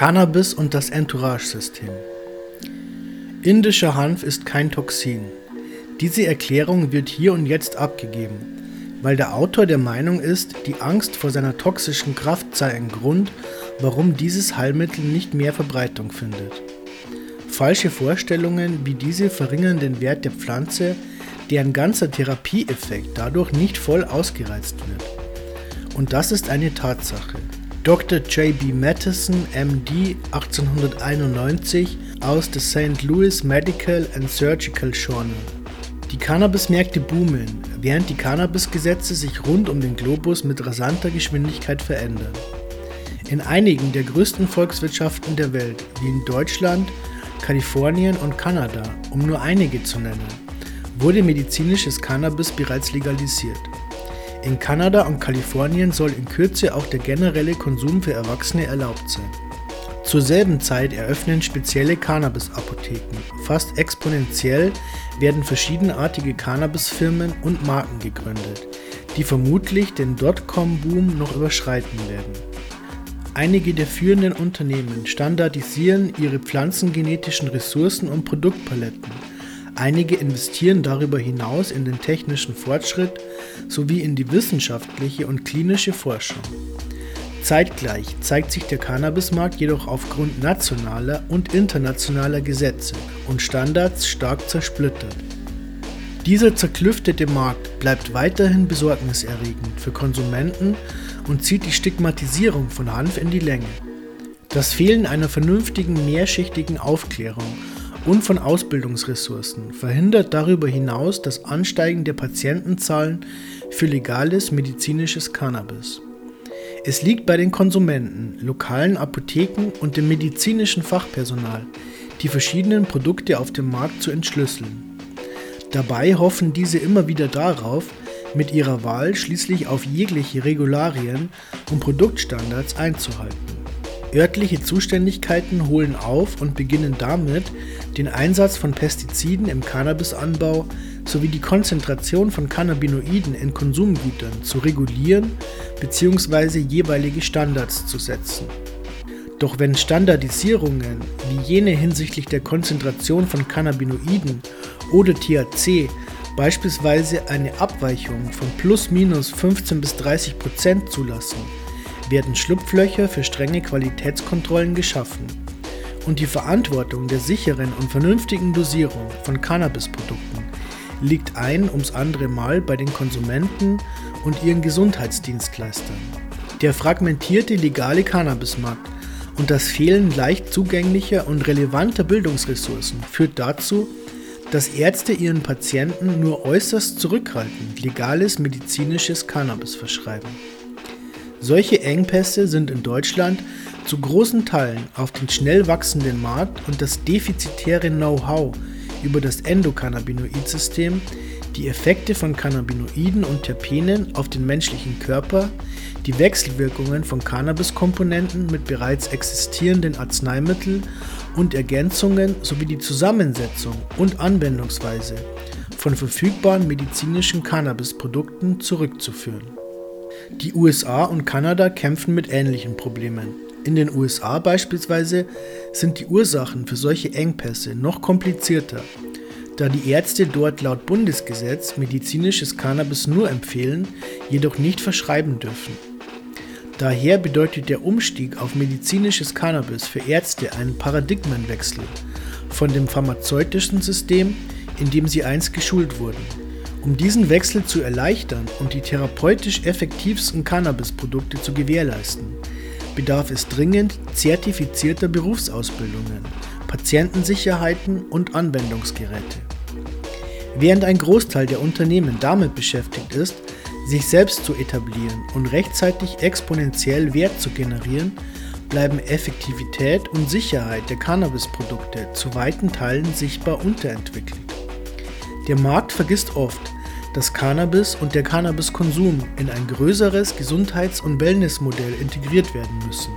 Cannabis und das Entourage-System. Indischer Hanf ist kein Toxin. Diese Erklärung wird hier und jetzt abgegeben, weil der Autor der Meinung ist, die Angst vor seiner toxischen Kraft sei ein Grund, warum dieses Heilmittel nicht mehr Verbreitung findet. Falsche Vorstellungen wie diese verringern den Wert der Pflanze, deren ganzer Therapieeffekt dadurch nicht voll ausgereizt wird. Und das ist eine Tatsache. Dr. J.B. Matheson, MD 1891 aus The St. Louis Medical and Surgical Journal. Die Cannabismärkte boomen, während die Cannabisgesetze sich rund um den Globus mit rasanter Geschwindigkeit verändern. In einigen der größten Volkswirtschaften der Welt, wie in Deutschland, Kalifornien und Kanada, um nur einige zu nennen, wurde medizinisches Cannabis bereits legalisiert. In Kanada und Kalifornien soll in Kürze auch der generelle Konsum für Erwachsene erlaubt sein. Zur selben Zeit eröffnen spezielle Cannabis-Apotheken. Fast exponentiell werden verschiedenartige Cannabis-Firmen und Marken gegründet, die vermutlich den Dotcom-Boom noch überschreiten werden. Einige der führenden Unternehmen standardisieren ihre pflanzengenetischen Ressourcen und Produktpaletten Einige investieren darüber hinaus in den technischen Fortschritt sowie in die wissenschaftliche und klinische Forschung. Zeitgleich zeigt sich der Cannabismarkt jedoch aufgrund nationaler und internationaler Gesetze und Standards stark zersplittert. Dieser zerklüftete Markt bleibt weiterhin besorgniserregend für Konsumenten und zieht die Stigmatisierung von Hanf in die Länge. Das Fehlen einer vernünftigen mehrschichtigen Aufklärung und von Ausbildungsressourcen verhindert darüber hinaus das Ansteigen der Patientenzahlen für legales medizinisches Cannabis. Es liegt bei den Konsumenten, lokalen Apotheken und dem medizinischen Fachpersonal, die verschiedenen Produkte auf dem Markt zu entschlüsseln. Dabei hoffen diese immer wieder darauf, mit ihrer Wahl schließlich auf jegliche Regularien und Produktstandards einzuhalten. Örtliche Zuständigkeiten holen auf und beginnen damit, den Einsatz von Pestiziden im Cannabisanbau sowie die Konzentration von Cannabinoiden in Konsumgütern zu regulieren bzw. jeweilige Standards zu setzen. Doch wenn Standardisierungen wie jene hinsichtlich der Konzentration von Cannabinoiden oder THC beispielsweise eine Abweichung von plus minus 15 bis 30 Prozent zulassen, werden Schlupflöcher für strenge Qualitätskontrollen geschaffen und die Verantwortung der sicheren und vernünftigen Dosierung von Cannabisprodukten liegt ein ums andere Mal bei den Konsumenten und ihren Gesundheitsdienstleistern. Der fragmentierte legale Cannabismarkt und das Fehlen leicht zugänglicher und relevanter Bildungsressourcen führt dazu, dass Ärzte ihren Patienten nur äußerst zurückhaltend legales medizinisches Cannabis verschreiben. Solche Engpässe sind in Deutschland zu großen Teilen auf den schnell wachsenden Markt und das defizitäre Know-how über das Endokannabinoid-System, die Effekte von Cannabinoiden und Terpenen auf den menschlichen Körper, die Wechselwirkungen von Cannabiskomponenten mit bereits existierenden Arzneimitteln und Ergänzungen sowie die Zusammensetzung und Anwendungsweise von verfügbaren medizinischen Cannabisprodukten zurückzuführen. Die USA und Kanada kämpfen mit ähnlichen Problemen. In den USA beispielsweise sind die Ursachen für solche Engpässe noch komplizierter, da die Ärzte dort laut Bundesgesetz medizinisches Cannabis nur empfehlen, jedoch nicht verschreiben dürfen. Daher bedeutet der Umstieg auf medizinisches Cannabis für Ärzte einen Paradigmenwechsel von dem pharmazeutischen System, in dem sie einst geschult wurden. Um diesen Wechsel zu erleichtern und die therapeutisch effektivsten Cannabisprodukte zu gewährleisten, bedarf es dringend zertifizierter Berufsausbildungen, Patientensicherheiten und Anwendungsgeräte. Während ein Großteil der Unternehmen damit beschäftigt ist, sich selbst zu etablieren und rechtzeitig exponentiell Wert zu generieren, bleiben Effektivität und Sicherheit der Cannabisprodukte zu weiten Teilen sichtbar unterentwickelt. Der Markt vergisst oft, dass Cannabis und der Cannabiskonsum in ein größeres Gesundheits- und Wellnessmodell integriert werden müssen.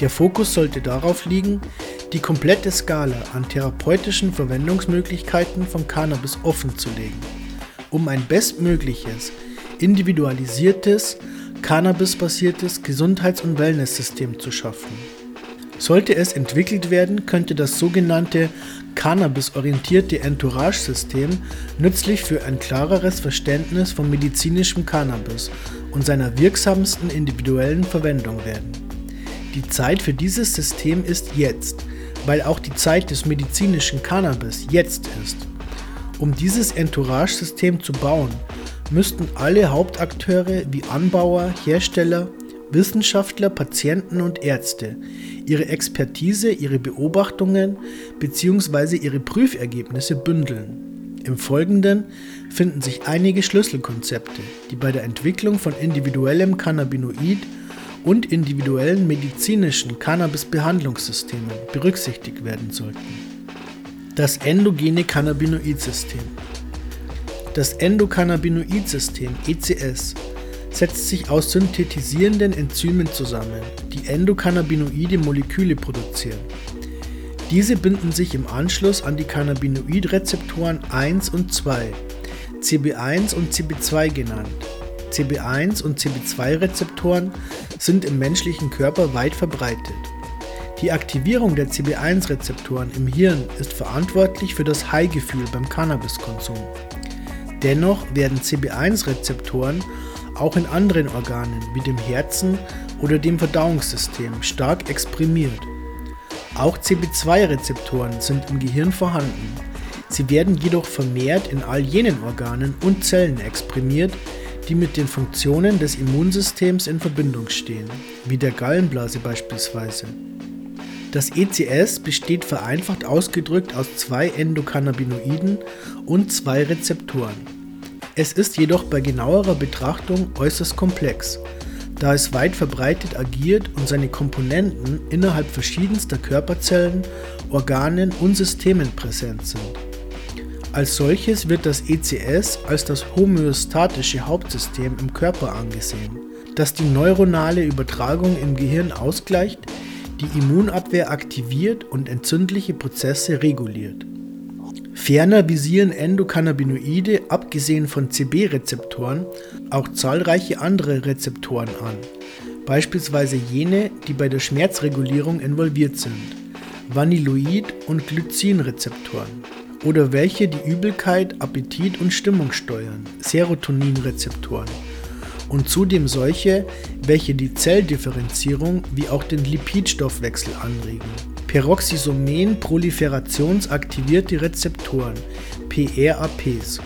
Der Fokus sollte darauf liegen, die komplette Skala an therapeutischen Verwendungsmöglichkeiten von Cannabis offenzulegen, um ein bestmögliches, individualisiertes, cannabisbasiertes Gesundheits- und Wellnesssystem zu schaffen. Sollte es entwickelt werden, könnte das sogenannte cannabisorientierte Entourage-System nützlich für ein klareres Verständnis von medizinischem Cannabis und seiner wirksamsten individuellen Verwendung werden. Die Zeit für dieses System ist jetzt, weil auch die Zeit des medizinischen Cannabis jetzt ist. Um dieses Entourage-System zu bauen, müssten alle Hauptakteure wie Anbauer, Hersteller, Wissenschaftler, Patienten und Ärzte ihre Expertise, ihre Beobachtungen bzw. ihre Prüfergebnisse bündeln. Im Folgenden finden sich einige Schlüsselkonzepte, die bei der Entwicklung von individuellem Cannabinoid und individuellen medizinischen Cannabis-Behandlungssystemen berücksichtigt werden sollten. Das endogene Cannabinoid-System. Das Endokannabinoid-System ECS setzt sich aus synthetisierenden Enzymen zusammen, die Endokannabinoide Moleküle produzieren. Diese binden sich im Anschluss an die Cannabinoidrezeptoren 1 und 2, CB1 und CB2 genannt. CB1 und CB2-Rezeptoren sind im menschlichen Körper weit verbreitet. Die Aktivierung der CB1-Rezeptoren im Hirn ist verantwortlich für das High-Gefühl beim Cannabiskonsum. Dennoch werden CB1-Rezeptoren auch in anderen Organen wie dem Herzen oder dem Verdauungssystem stark exprimiert. Auch CB2-Rezeptoren sind im Gehirn vorhanden. Sie werden jedoch vermehrt in all jenen Organen und Zellen exprimiert, die mit den Funktionen des Immunsystems in Verbindung stehen, wie der Gallenblase beispielsweise. Das ECS besteht vereinfacht ausgedrückt aus zwei Endokannabinoiden und zwei Rezeptoren. Es ist jedoch bei genauerer Betrachtung äußerst komplex, da es weit verbreitet agiert und seine Komponenten innerhalb verschiedenster Körperzellen, Organen und Systemen präsent sind. Als solches wird das ECS als das homöostatische Hauptsystem im Körper angesehen, das die neuronale Übertragung im Gehirn ausgleicht, die Immunabwehr aktiviert und entzündliche Prozesse reguliert. Ferner visieren Endokannabinoide, abgesehen von CB-Rezeptoren, auch zahlreiche andere Rezeptoren an, beispielsweise jene, die bei der Schmerzregulierung involviert sind, Vanilloid- und Glycinrezeptoren, oder welche die Übelkeit, Appetit und Stimmung steuern, Serotoninrezeptoren, und zudem solche, welche die Zelldifferenzierung wie auch den Lipidstoffwechsel anregen. Peroxisomen-proliferationsaktivierte Rezeptoren (PRAPs).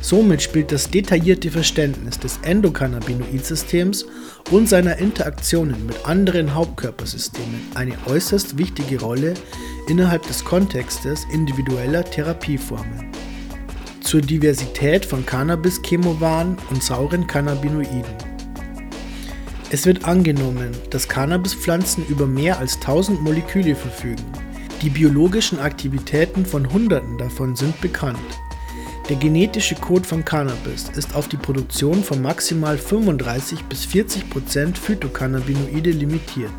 Somit spielt das detaillierte Verständnis des Endokannabinoid-Systems und seiner Interaktionen mit anderen Hauptkörpersystemen eine äußerst wichtige Rolle innerhalb des Kontextes individueller Therapieformen. Zur Diversität von Cannabis-Chemovaren und sauren Cannabinoiden es wird angenommen, dass Cannabispflanzen über mehr als 1000 Moleküle verfügen. Die biologischen Aktivitäten von Hunderten davon sind bekannt. Der genetische Code von Cannabis ist auf die Produktion von maximal 35 bis 40 Prozent Phytocannabinoide limitiert.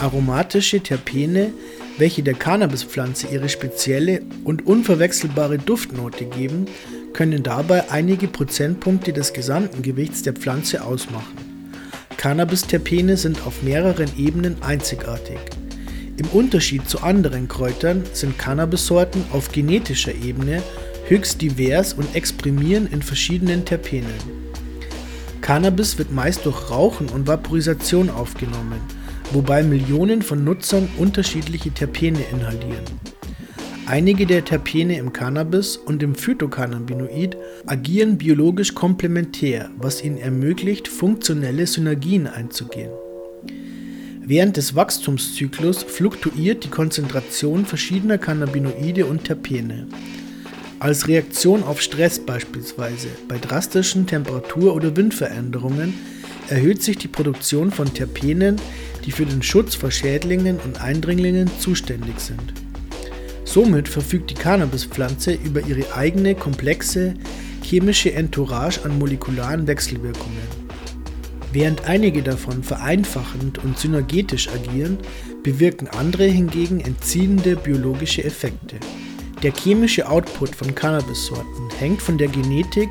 Aromatische Terpene, welche der Cannabispflanze ihre spezielle und unverwechselbare Duftnote geben, können dabei einige Prozentpunkte des gesamten Gewichts der Pflanze ausmachen. Cannabisterpene sind auf mehreren Ebenen einzigartig. Im Unterschied zu anderen Kräutern sind Cannabissorten auf genetischer Ebene höchst divers und exprimieren in verschiedenen Terpenen. Cannabis wird meist durch Rauchen und Vaporisation aufgenommen, wobei Millionen von Nutzern unterschiedliche Terpene inhalieren. Einige der Terpene im Cannabis und im Phytocannabinoid agieren biologisch komplementär, was ihnen ermöglicht, funktionelle Synergien einzugehen. Während des Wachstumszyklus fluktuiert die Konzentration verschiedener Cannabinoide und Terpene. Als Reaktion auf Stress beispielsweise, bei drastischen Temperatur- oder Windveränderungen, erhöht sich die Produktion von Terpenen, die für den Schutz vor Schädlingen und Eindringlingen zuständig sind. Somit verfügt die Cannabispflanze über ihre eigene komplexe chemische Entourage an molekularen Wechselwirkungen. Während einige davon vereinfachend und synergetisch agieren, bewirken andere hingegen entziehende biologische Effekte. Der chemische Output von Cannabissorten hängt von der Genetik,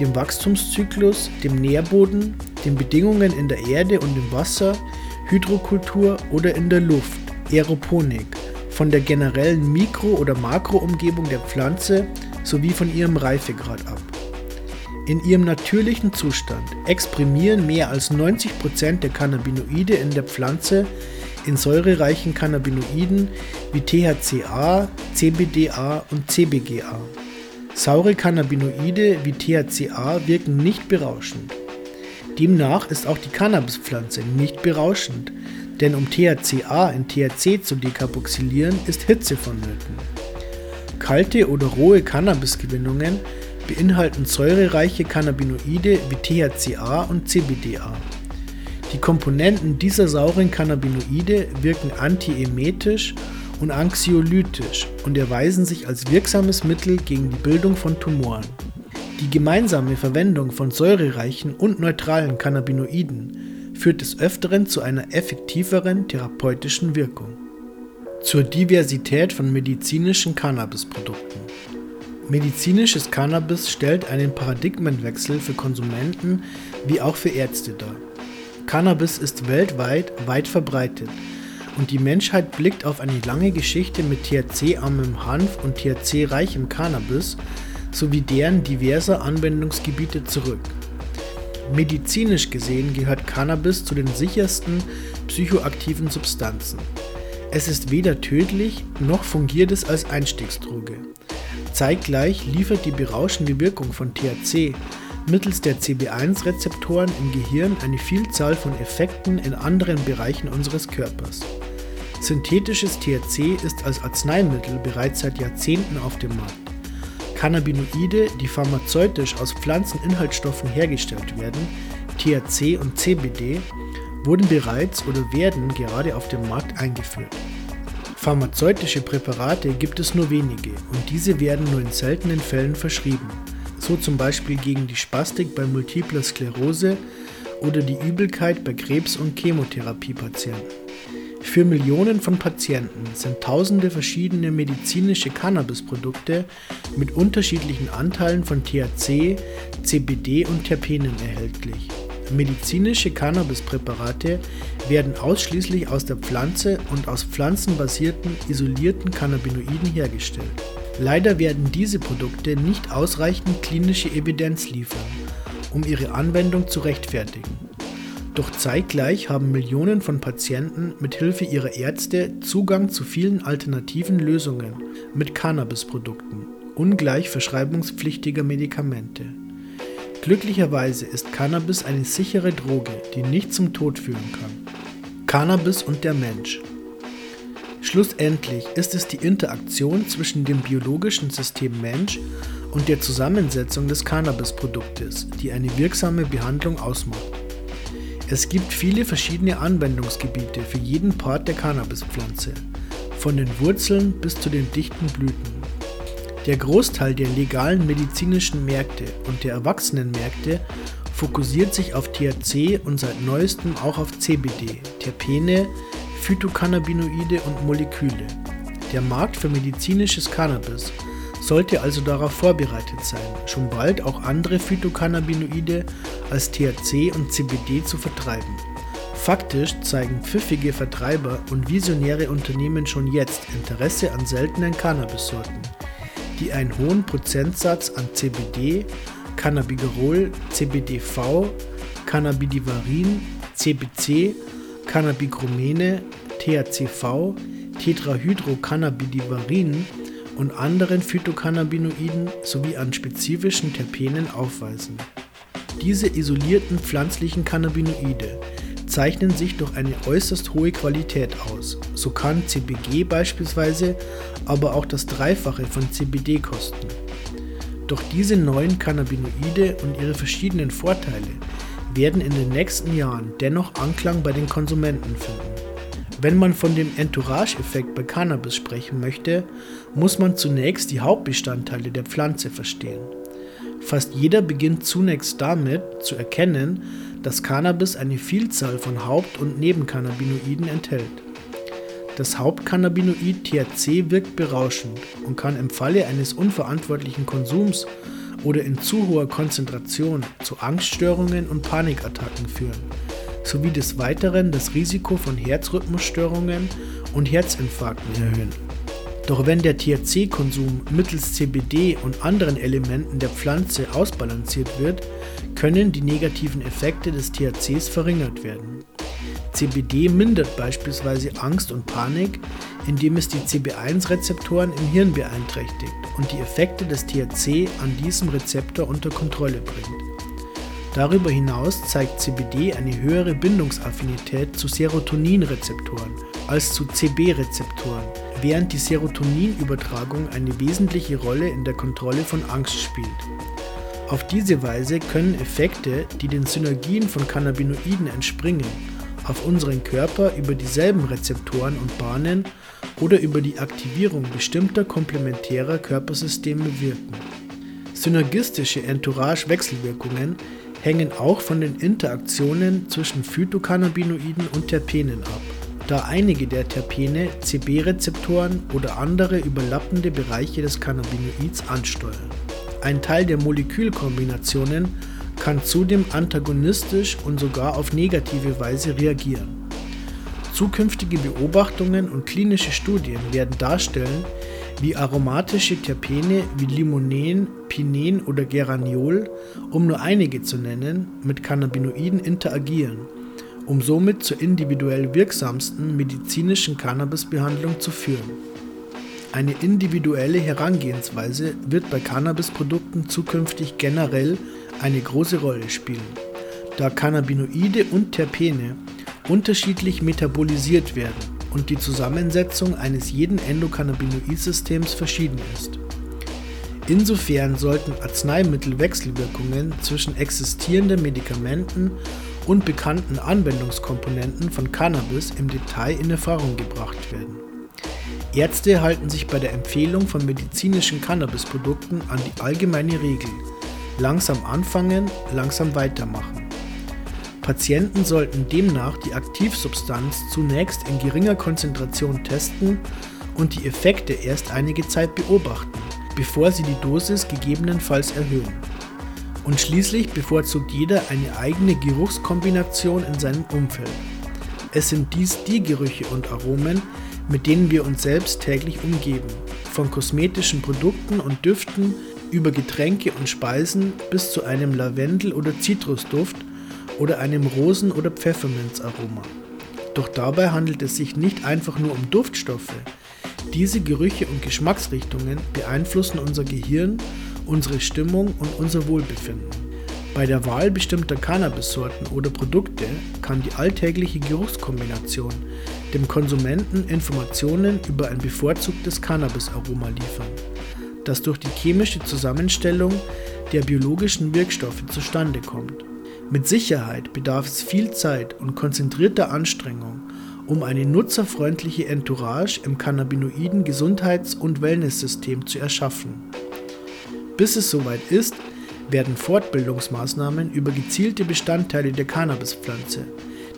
dem Wachstumszyklus, dem Nährboden, den Bedingungen in der Erde und im Wasser, Hydrokultur oder in der Luft Aeroponik, von der generellen Mikro- oder Makroumgebung der Pflanze sowie von ihrem Reifegrad ab. In ihrem natürlichen Zustand exprimieren mehr als 90% der Cannabinoide in der Pflanze in säurereichen Cannabinoiden wie THCA, CBDA und CBGA. Saure Cannabinoide wie THCA wirken nicht berauschend. Demnach ist auch die Cannabispflanze nicht berauschend, denn um THCA in THC zu dekarboxylieren, ist Hitze vonnöten. Kalte oder rohe Cannabisgewinnungen beinhalten säurereiche Cannabinoide wie THCA und CBDA. Die Komponenten dieser sauren Cannabinoide wirken antiemetisch und anxiolytisch und erweisen sich als wirksames Mittel gegen die Bildung von Tumoren. Die gemeinsame Verwendung von säurereichen und neutralen Cannabinoiden führt des Öfteren zu einer effektiveren therapeutischen Wirkung. Zur Diversität von medizinischen Cannabisprodukten. Medizinisches Cannabis stellt einen Paradigmenwechsel für Konsumenten wie auch für Ärzte dar. Cannabis ist weltweit weit verbreitet und die Menschheit blickt auf eine lange Geschichte mit THC-armem Hanf und THC-reichem Cannabis sowie deren diverser Anwendungsgebiete zurück. Medizinisch gesehen gehört Cannabis zu den sichersten psychoaktiven Substanzen. Es ist weder tödlich noch fungiert es als Einstiegsdroge. Zeitgleich liefert die berauschende Wirkung von THC mittels der CB1-Rezeptoren im Gehirn eine Vielzahl von Effekten in anderen Bereichen unseres Körpers. Synthetisches THC ist als Arzneimittel bereits seit Jahrzehnten auf dem Markt. Cannabinoide, die pharmazeutisch aus Pflanzeninhaltsstoffen hergestellt werden, THC und CBD, wurden bereits oder werden gerade auf dem Markt eingeführt. Pharmazeutische Präparate gibt es nur wenige und diese werden nur in seltenen Fällen verschrieben, so zum Beispiel gegen die Spastik bei multipler Sklerose oder die Übelkeit bei Krebs- und Chemotherapiepatienten. Für Millionen von Patienten sind tausende verschiedene medizinische Cannabisprodukte mit unterschiedlichen Anteilen von THC, CBD und Terpenen erhältlich. Medizinische Cannabispräparate werden ausschließlich aus der Pflanze und aus pflanzenbasierten isolierten Cannabinoiden hergestellt. Leider werden diese Produkte nicht ausreichend klinische Evidenz liefern, um ihre Anwendung zu rechtfertigen. Doch zeitgleich haben Millionen von Patienten mit Hilfe ihrer Ärzte Zugang zu vielen alternativen Lösungen mit Cannabisprodukten, ungleich verschreibungspflichtiger Medikamente. Glücklicherweise ist Cannabis eine sichere Droge, die nicht zum Tod führen kann. Cannabis und der Mensch. Schlussendlich ist es die Interaktion zwischen dem biologischen System Mensch und der Zusammensetzung des Cannabisproduktes, die eine wirksame Behandlung ausmacht. Es gibt viele verschiedene Anwendungsgebiete für jeden Part der Cannabispflanze, von den Wurzeln bis zu den dichten Blüten. Der Großteil der legalen medizinischen Märkte und der Erwachsenenmärkte fokussiert sich auf THC und seit neuestem auch auf CBD, Terpene, Phytocannabinoide und Moleküle. Der Markt für medizinisches Cannabis sollte also darauf vorbereitet sein, schon bald auch andere Phytocannabinoide als THC und CBD zu vertreiben. Faktisch zeigen pfiffige Vertreiber und visionäre Unternehmen schon jetzt Interesse an seltenen Cannabissorten, die einen hohen Prozentsatz an CBD, Cannabigerol, CBDV, Cannabidivarin, CBC, Cannabigromene, THCV, Tetrahydrocannabidivarin und anderen Phytocannabinoiden sowie an spezifischen Terpenen aufweisen. Diese isolierten pflanzlichen Cannabinoide zeichnen sich durch eine äußerst hohe Qualität aus. So kann CBG beispielsweise aber auch das Dreifache von CBD kosten. Doch diese neuen Cannabinoide und ihre verschiedenen Vorteile werden in den nächsten Jahren dennoch Anklang bei den Konsumenten finden. Wenn man von dem Entourage-Effekt bei Cannabis sprechen möchte, muss man zunächst die Hauptbestandteile der Pflanze verstehen. Fast jeder beginnt zunächst damit zu erkennen, dass Cannabis eine Vielzahl von Haupt- und Nebencannabinoiden enthält. Das Hauptcannabinoid THC wirkt berauschend und kann im Falle eines unverantwortlichen Konsums oder in zu hoher Konzentration zu Angststörungen und Panikattacken führen sowie des Weiteren das Risiko von Herzrhythmusstörungen und Herzinfarkten erhöhen. Doch wenn der THC-Konsum mittels CBD und anderen Elementen der Pflanze ausbalanciert wird, können die negativen Effekte des THCs verringert werden. CBD mindert beispielsweise Angst und Panik, indem es die CB1-Rezeptoren im Hirn beeinträchtigt und die Effekte des THC an diesem Rezeptor unter Kontrolle bringt. Darüber hinaus zeigt CBD eine höhere Bindungsaffinität zu Serotoninrezeptoren als zu CB-Rezeptoren, während die Serotoninübertragung eine wesentliche Rolle in der Kontrolle von Angst spielt. Auf diese Weise können Effekte, die den Synergien von Cannabinoiden entspringen, auf unseren Körper über dieselben Rezeptoren und Bahnen oder über die Aktivierung bestimmter komplementärer Körpersysteme wirken. Synergistische Entourage-Wechselwirkungen hängen auch von den Interaktionen zwischen Phytocannabinoiden und Terpenen ab, da einige der Terpene CB-Rezeptoren oder andere überlappende Bereiche des Cannabinoids ansteuern. Ein Teil der Molekülkombinationen kann zudem antagonistisch und sogar auf negative Weise reagieren. Zukünftige Beobachtungen und klinische Studien werden darstellen, wie aromatische Terpene wie Limonen, Pinen oder Geraniol, um nur einige zu nennen, mit Cannabinoiden interagieren, um somit zur individuell wirksamsten medizinischen Cannabisbehandlung zu führen. Eine individuelle Herangehensweise wird bei Cannabisprodukten zukünftig generell eine große Rolle spielen, da Cannabinoide und Terpene unterschiedlich metabolisiert werden und die Zusammensetzung eines jeden Endokannabinoidsystems verschieden ist. Insofern sollten Arzneimittelwechselwirkungen zwischen existierenden Medikamenten und bekannten Anwendungskomponenten von Cannabis im Detail in Erfahrung gebracht werden. Ärzte halten sich bei der Empfehlung von medizinischen Cannabisprodukten an die allgemeine Regel. Langsam anfangen, langsam weitermachen. Patienten sollten demnach die Aktivsubstanz zunächst in geringer Konzentration testen und die Effekte erst einige Zeit beobachten, bevor sie die Dosis gegebenenfalls erhöhen. Und schließlich bevorzugt jeder eine eigene Geruchskombination in seinem Umfeld. Es sind dies die Gerüche und Aromen, mit denen wir uns selbst täglich umgeben. Von kosmetischen Produkten und Düften über Getränke und Speisen bis zu einem Lavendel- oder Zitrusduft oder einem Rosen- oder Pfefferminzaroma. Doch dabei handelt es sich nicht einfach nur um Duftstoffe. Diese Gerüche und Geschmacksrichtungen beeinflussen unser Gehirn, unsere Stimmung und unser Wohlbefinden. Bei der Wahl bestimmter Cannabissorten oder Produkte kann die alltägliche Geruchskombination dem Konsumenten Informationen über ein bevorzugtes Cannabisaroma liefern, das durch die chemische Zusammenstellung der biologischen Wirkstoffe zustande kommt. Mit Sicherheit bedarf es viel Zeit und konzentrierter Anstrengung, um eine nutzerfreundliche Entourage im cannabinoiden Gesundheits- und Wellnesssystem zu erschaffen. Bis es soweit ist, werden Fortbildungsmaßnahmen über gezielte Bestandteile der Cannabispflanze,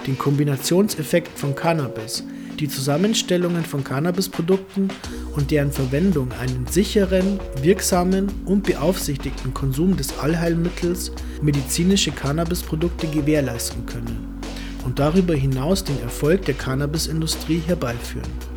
den Kombinationseffekt von Cannabis, die Zusammenstellungen von Cannabisprodukten und deren Verwendung einen sicheren, wirksamen und beaufsichtigten Konsum des Allheilmittels medizinische Cannabisprodukte gewährleisten können und darüber hinaus den Erfolg der Cannabisindustrie herbeiführen.